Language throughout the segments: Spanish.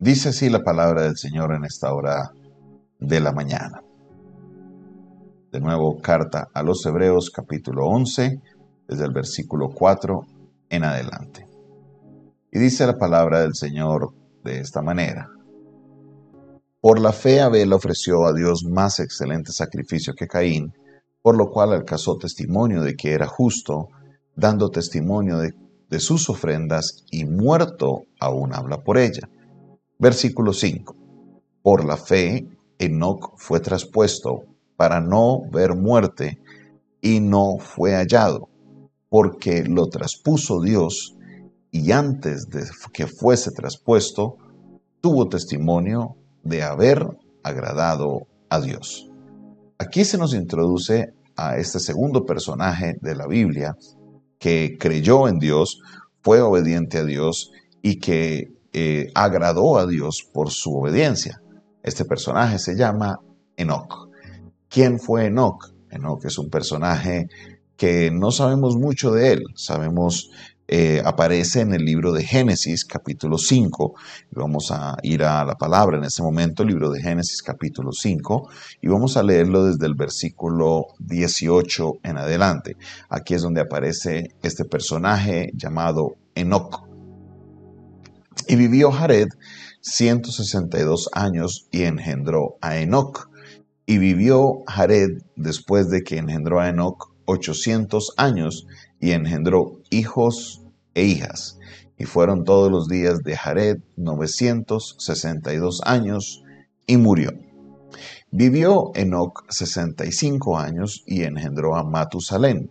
Dice así la palabra del Señor en esta hora de la mañana. De nuevo, carta a los Hebreos capítulo 11, desde el versículo 4 en adelante. Y dice la palabra del Señor de esta manera. Por la fe Abel ofreció a Dios más excelente sacrificio que Caín, por lo cual alcanzó testimonio de que era justo, dando testimonio de, de sus ofrendas, y muerto aún habla por ella. Versículo 5. Por la fe, Enoc fue traspuesto para no ver muerte, y no fue hallado, porque lo traspuso Dios, y antes de que fuese traspuesto, tuvo testimonio de haber agradado a Dios. Aquí se nos introduce a este segundo personaje de la Biblia que creyó en Dios, fue obediente a Dios y que eh, agradó a Dios por su obediencia. Este personaje se llama Enoch. ¿Quién fue Enoch? Enoch es un personaje que no sabemos mucho de él. Sabemos, eh, aparece en el libro de Génesis capítulo 5. vamos a ir a la palabra en ese momento, libro de Génesis capítulo 5, y vamos a leerlo desde el versículo 18 en adelante. Aquí es donde aparece este personaje llamado Enoch. Y vivió Jared 162 años y engendró a Enoc. Y vivió Jared después de que engendró a Enoc 800 años y engendró hijos e hijas. Y fueron todos los días de Jared 962 años y murió. Vivió Enoc 65 años y engendró a Matusalén.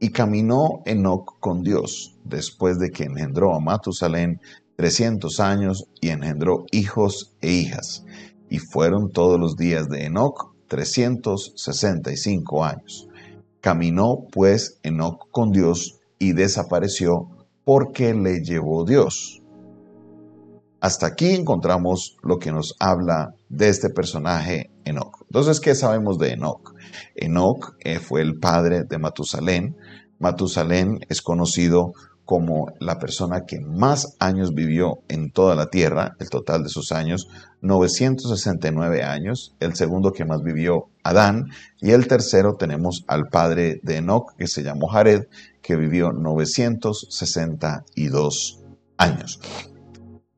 Y caminó Enoc con Dios después de que engendró a Matusalén 300 años y engendró hijos e hijas. Y fueron todos los días de Enoc 365 años. Caminó pues Enoc con Dios y desapareció porque le llevó Dios. Hasta aquí encontramos lo que nos habla de este personaje Enoc. Entonces, ¿qué sabemos de Enoc? Enoc eh, fue el padre de Matusalén. Matusalén es conocido como la persona que más años vivió en toda la tierra, el total de sus años, 969 años, el segundo que más vivió, Adán, y el tercero tenemos al padre de Enoch, que se llamó Jared, que vivió 962 años.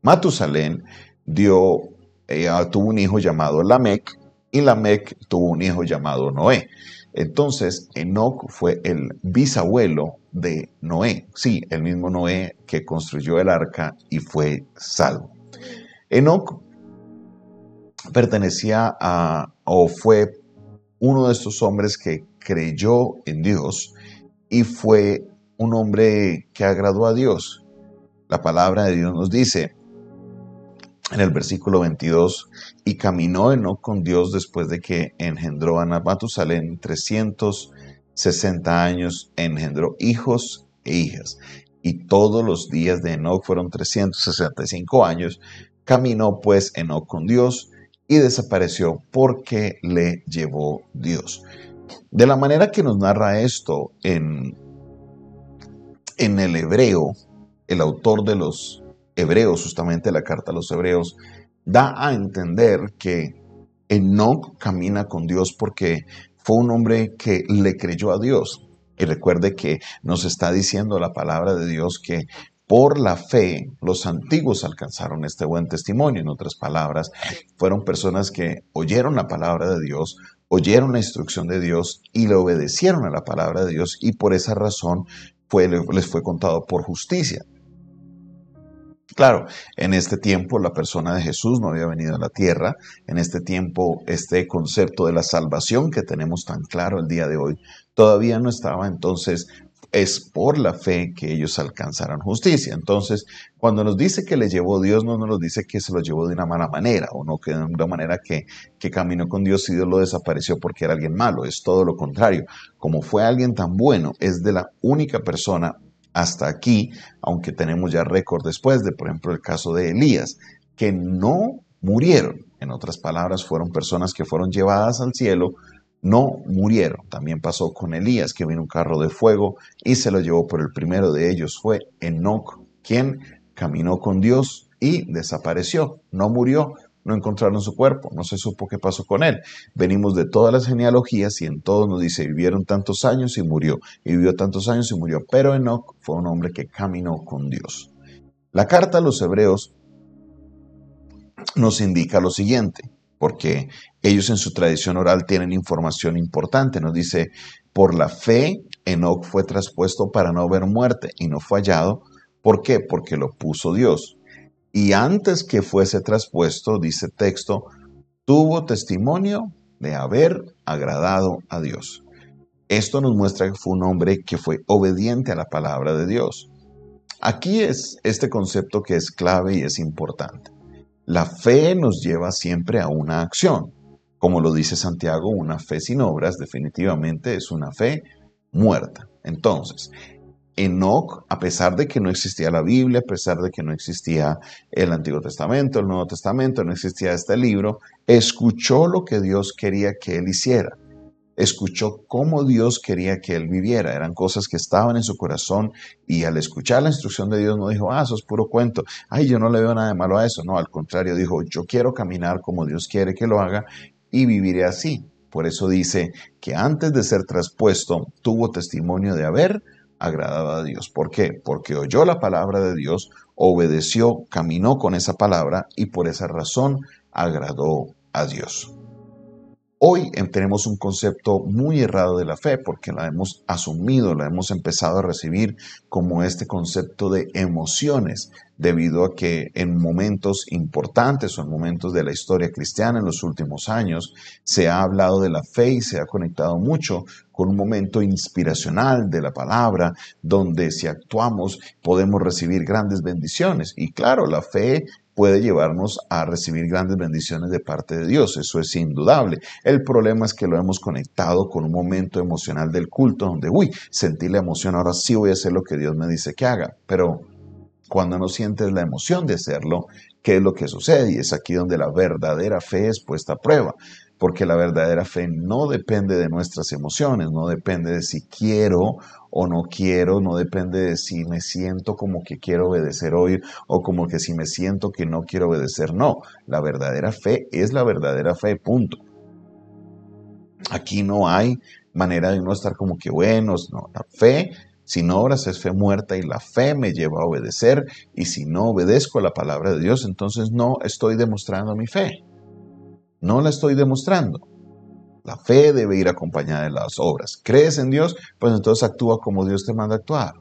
Matusalén dio, eh, tuvo un hijo llamado Lamec, y Lamec tuvo un hijo llamado Noé. Entonces, Enoch fue el bisabuelo de Noé, sí, el mismo Noé que construyó el arca y fue salvo. Enoch pertenecía a, o fue uno de estos hombres que creyó en Dios y fue un hombre que agradó a Dios. La palabra de Dios nos dice, en el versículo 22, y caminó Enoch con Dios después de que engendró a Matusalén 360 años, engendró hijos e hijas. Y todos los días de Enoch fueron 365 años. Caminó pues Enoch con Dios y desapareció porque le llevó Dios. De la manera que nos narra esto en, en el hebreo, el autor de los Hebreos, justamente la carta a los Hebreos, da a entender que Enoch camina con Dios porque fue un hombre que le creyó a Dios. Y recuerde que nos está diciendo la palabra de Dios que por la fe los antiguos alcanzaron este buen testimonio. En otras palabras, fueron personas que oyeron la palabra de Dios, oyeron la instrucción de Dios y le obedecieron a la palabra de Dios y por esa razón les fue contado por justicia. Claro, en este tiempo la persona de Jesús no había venido a la tierra, en este tiempo este concepto de la salvación que tenemos tan claro el día de hoy todavía no estaba, entonces es por la fe que ellos alcanzarán justicia. Entonces, cuando nos dice que le llevó Dios, no nos dice que se lo llevó de una mala manera, o no que de una manera que, que caminó con Dios y Dios lo desapareció porque era alguien malo, es todo lo contrario. Como fue alguien tan bueno, es de la única persona hasta aquí, aunque tenemos ya récord después de, por ejemplo, el caso de Elías, que no murieron. En otras palabras, fueron personas que fueron llevadas al cielo, no murieron. También pasó con Elías, que vino un carro de fuego y se lo llevó, por el primero de ellos fue Enoch, quien caminó con Dios y desapareció, no murió, no encontraron su cuerpo, no se supo qué pasó con él. Venimos de todas las genealogías y en todos nos dice, vivieron tantos años y murió, y vivió tantos años y murió, pero Enoch fue un hombre que caminó con Dios. La carta a los hebreos nos indica lo siguiente, porque ellos en su tradición oral tienen información importante. Nos dice, por la fe, Enoch fue traspuesto para no ver muerte y no fue hallado. ¿Por qué? Porque lo puso Dios. Y antes que fuese traspuesto, dice texto, tuvo testimonio de haber agradado a Dios. Esto nos muestra que fue un hombre que fue obediente a la palabra de Dios. Aquí es este concepto que es clave y es importante. La fe nos lleva siempre a una acción. Como lo dice Santiago, una fe sin obras definitivamente es una fe muerta. Entonces, Enoch, a pesar de que no existía la Biblia, a pesar de que no existía el Antiguo Testamento, el Nuevo Testamento, no existía este libro, escuchó lo que Dios quería que él hiciera escuchó cómo Dios quería que él viviera. Eran cosas que estaban en su corazón y al escuchar la instrucción de Dios no dijo, ah, eso es puro cuento. Ay, yo no le veo nada de malo a eso. No, al contrario, dijo, yo quiero caminar como Dios quiere que lo haga y viviré así. Por eso dice que antes de ser traspuesto tuvo testimonio de haber agradado a Dios. ¿Por qué? Porque oyó la palabra de Dios, obedeció, caminó con esa palabra y por esa razón agradó a Dios. Hoy tenemos un concepto muy errado de la fe porque la hemos asumido, la hemos empezado a recibir como este concepto de emociones, debido a que en momentos importantes o en momentos de la historia cristiana en los últimos años se ha hablado de la fe y se ha conectado mucho con un momento inspiracional de la palabra, donde si actuamos podemos recibir grandes bendiciones. Y claro, la fe puede llevarnos a recibir grandes bendiciones de parte de Dios, eso es indudable. El problema es que lo hemos conectado con un momento emocional del culto donde, uy, sentí la emoción, ahora sí voy a hacer lo que Dios me dice que haga, pero cuando no sientes la emoción de hacerlo, ¿qué es lo que sucede? Y es aquí donde la verdadera fe es puesta a prueba porque la verdadera fe no depende de nuestras emociones, no depende de si quiero o no quiero, no depende de si me siento como que quiero obedecer hoy o como que si me siento que no quiero obedecer, no, la verdadera fe es la verdadera fe, punto. Aquí no hay manera de no estar como que buenos, no, la fe sin obras es fe muerta y la fe me lleva a obedecer y si no obedezco a la palabra de Dios, entonces no estoy demostrando mi fe. No la estoy demostrando. La fe debe ir acompañada de las obras. ¿Crees en Dios? Pues entonces actúa como Dios te manda actuar.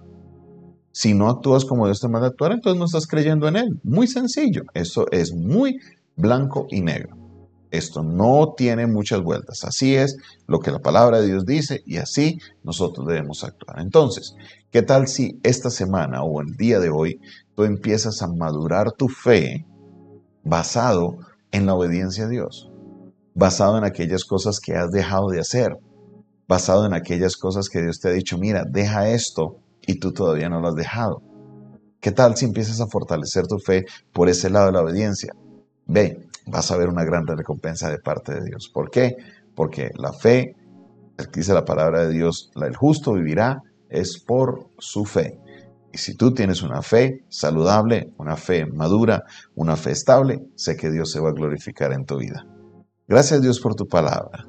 Si no actúas como Dios te manda actuar, entonces no estás creyendo en Él. Muy sencillo. Eso es muy blanco y negro. Esto no tiene muchas vueltas. Así es lo que la palabra de Dios dice y así nosotros debemos actuar. Entonces, ¿qué tal si esta semana o el día de hoy tú empiezas a madurar tu fe basado en la obediencia a Dios? Basado en aquellas cosas que has dejado de hacer, basado en aquellas cosas que Dios te ha dicho, mira, deja esto y tú todavía no lo has dejado. ¿Qué tal si empiezas a fortalecer tu fe por ese lado de la obediencia? Ve, vas a ver una gran recompensa de parte de Dios. ¿Por qué? Porque la fe, dice la palabra de Dios, el justo vivirá es por su fe. Y si tú tienes una fe saludable, una fe madura, una fe estable, sé que Dios se va a glorificar en tu vida. Gracias Dios por tu palabra.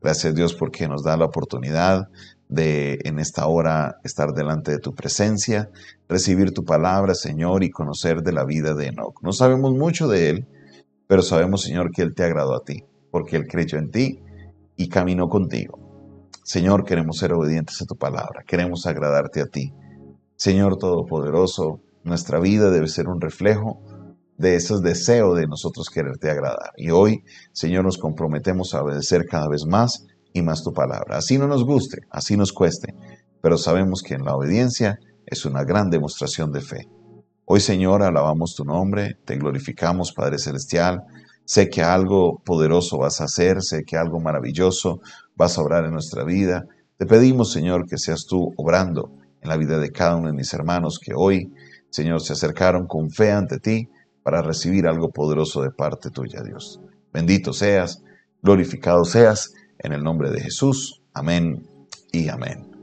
Gracias Dios porque nos da la oportunidad de en esta hora estar delante de tu presencia, recibir tu palabra, Señor, y conocer de la vida de Enoch. No sabemos mucho de él, pero sabemos, Señor, que él te agradó a ti, porque él creyó en ti y caminó contigo. Señor, queremos ser obedientes a tu palabra, queremos agradarte a ti. Señor Todopoderoso, nuestra vida debe ser un reflejo de esos deseos de nosotros quererte agradar. Y hoy, Señor, nos comprometemos a obedecer cada vez más y más tu palabra. Así no nos guste, así nos cueste, pero sabemos que en la obediencia es una gran demostración de fe. Hoy, Señor, alabamos tu nombre, te glorificamos, Padre Celestial. Sé que algo poderoso vas a hacer, sé que algo maravilloso vas a obrar en nuestra vida. Te pedimos, Señor, que seas tú obrando en la vida de cada uno de mis hermanos que hoy, Señor, se acercaron con fe ante ti para recibir algo poderoso de parte tuya, Dios. Bendito seas, glorificado seas, en el nombre de Jesús. Amén y amén.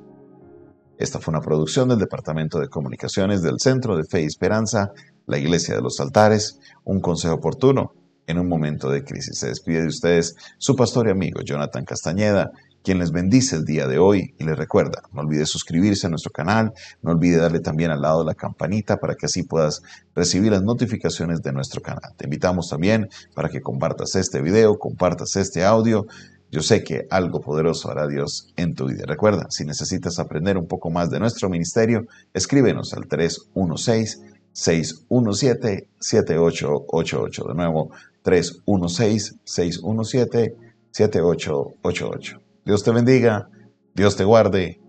Esta fue una producción del Departamento de Comunicaciones del Centro de Fe y Esperanza, la Iglesia de los Altares, un consejo oportuno en un momento de crisis. Se despide de ustedes su pastor y amigo Jonathan Castañeda, quien les bendice el día de hoy y les recuerda, no olvide suscribirse a nuestro canal, no olvide darle también al lado la campanita para que así puedas recibir las notificaciones de nuestro canal. Te invitamos también para que compartas este video, compartas este audio. Yo sé que algo poderoso hará Dios en tu vida. Recuerda, si necesitas aprender un poco más de nuestro ministerio, escríbenos al 316-617-7888. De nuevo, 316-617-7888. Dios te bendiga, Dios te guarde